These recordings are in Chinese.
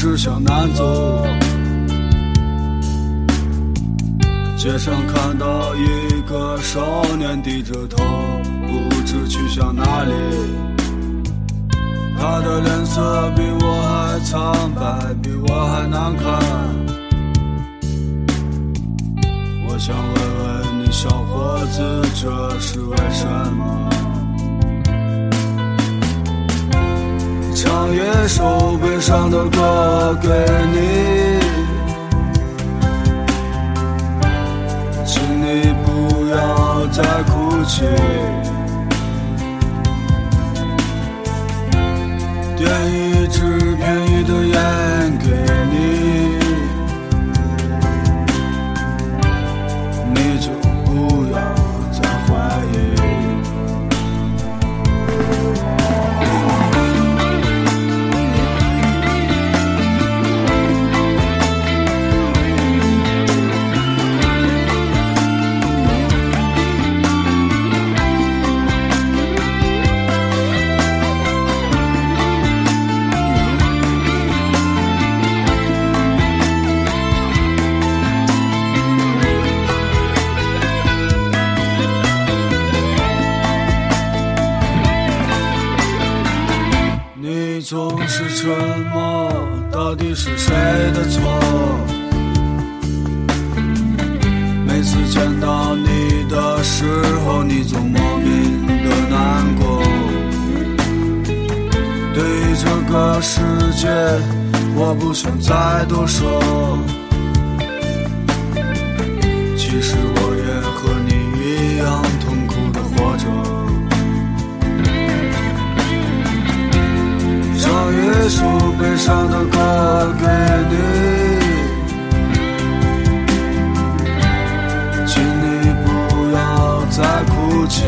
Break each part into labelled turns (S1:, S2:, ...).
S1: 一直向南走。街上看到一个少年低着头，不知去向哪里。他的脸色比我还苍白，比我还难看。我想问问你，小伙子，这是为什么？唱一首悲伤的歌给你。请你不要再哭泣，是沉默到底是谁的错？每次见到你的时候，你总莫名的难过。对于这个世界，我不想再多说。其实我也和你一样痛苦唱一首悲伤的歌给你，请你不要再哭泣。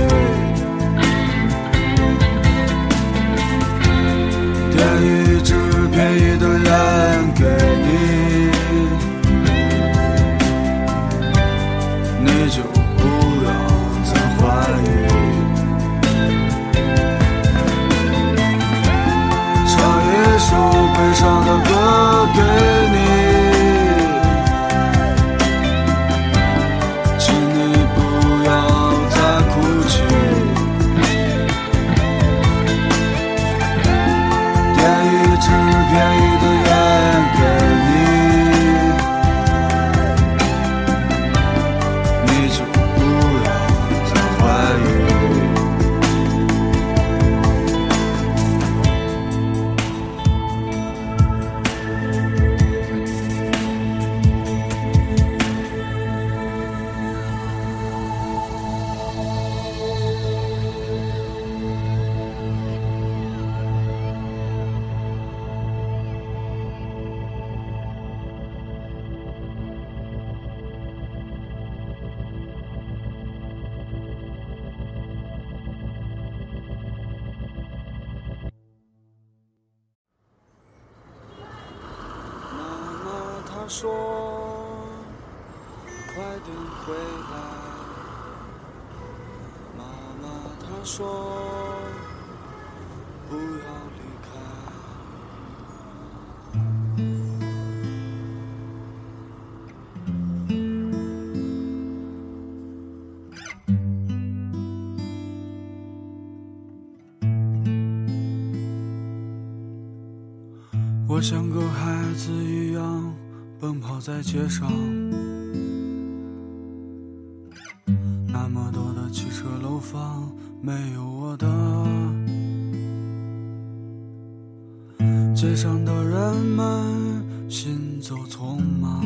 S1: 说：“快点回来。”妈妈她说：“不要离开。”我像个孩子一样。奔跑在街上，那么多的汽车楼房，没有我的。街上的人们行走匆忙，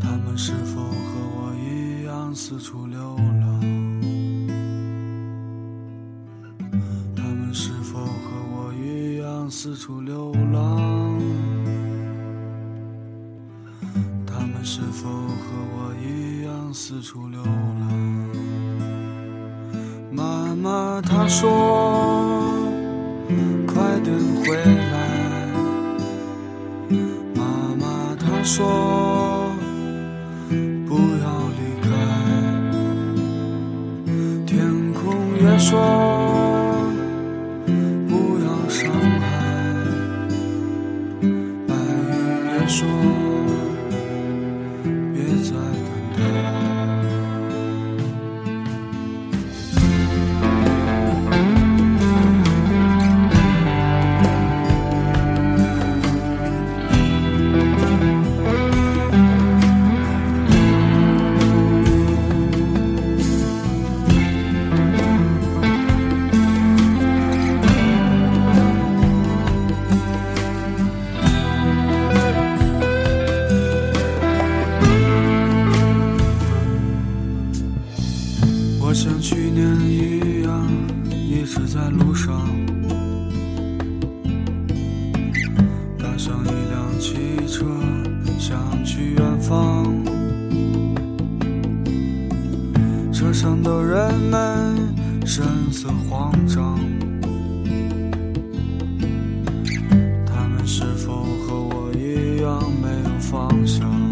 S1: 他们是否和我一样四处流四处流浪？他们是否和我一样四处流浪？妈妈她说：“快点回来。”妈妈她说：“不要离开。”天空也说：“像去年一样，一直在路上，搭上一辆汽车，想去远方。车上的人们神色慌张，他们是否和我一样没有方向？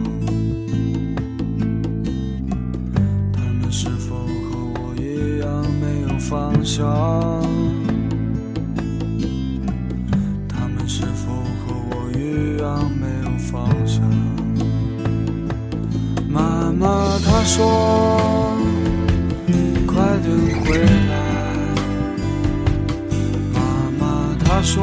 S1: 方向？他们是否和我一样没有方向？妈妈她说。快点回来，妈妈她说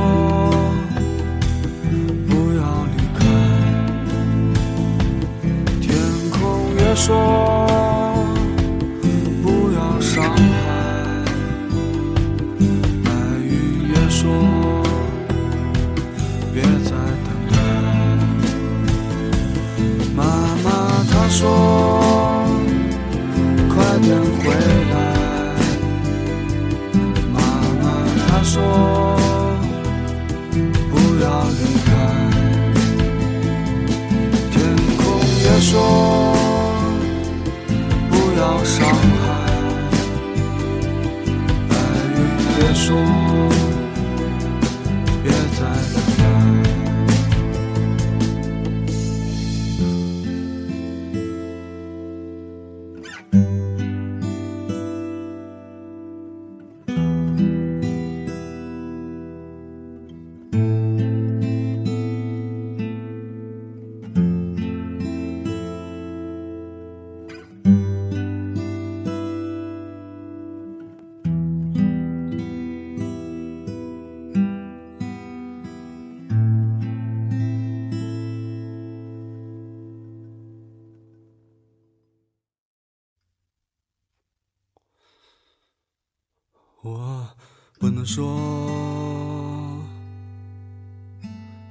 S1: 说，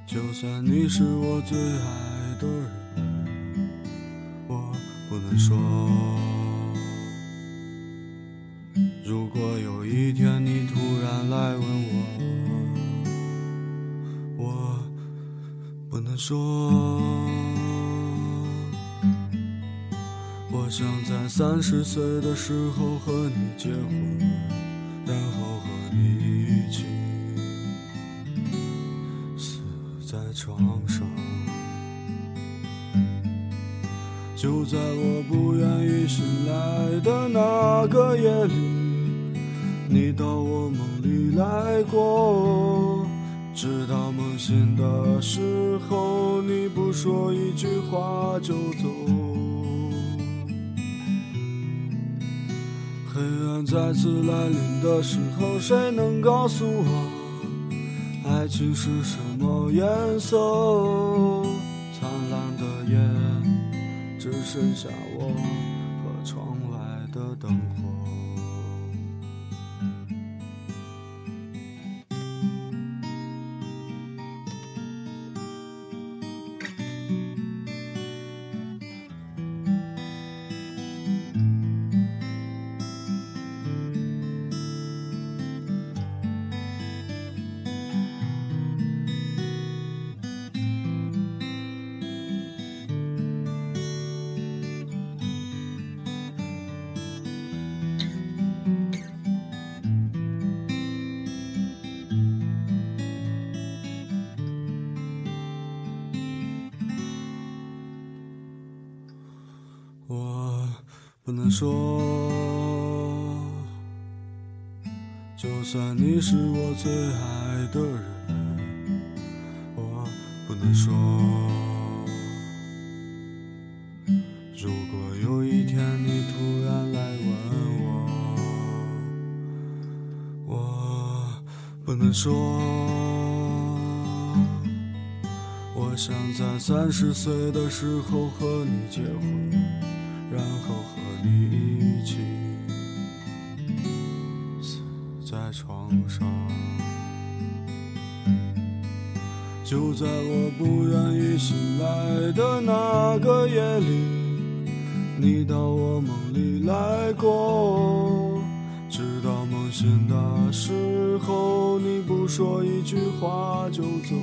S1: 就算你是我最爱的人，我不能说，如果有一天你突然来问我，我不能说，我想在三十岁的时候和你结婚。然后和在床上，就在我不愿意醒来的那个夜里，你到我梦里来过。直到梦醒的时候，你不说一句话就走。黑暗再次来临的时候，谁能告诉我，情是什么颜色？灿烂的夜，只剩下我和窗外的灯火。说，就算你是我最爱的人，我不能说，如果有一天你突然来问我，我不能说，我想在三十岁的时候和你结婚。就在我不愿意醒来的那个夜里，你到我梦里来过。直到梦醒的时候，你不说一句话就走。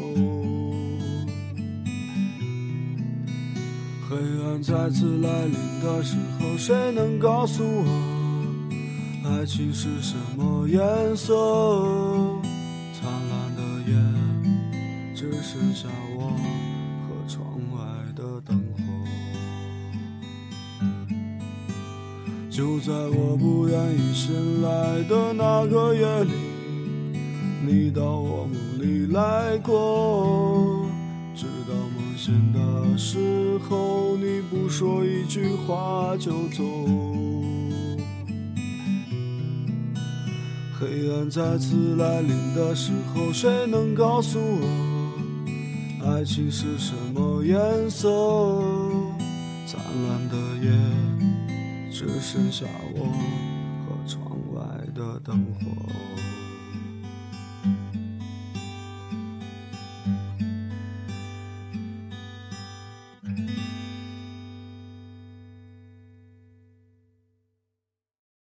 S1: 黑暗再次来临的时候，谁能告诉我，爱情是什么颜色？剩下我和窗外的灯火。就在我不愿意醒来的那个夜里，你到我梦里来过。直到梦醒的时候，你不说一句话就走。黑暗再次来临的时候，谁能告诉我，情是什么颜色？灿烂的夜。只剩下我和窗外的灯火。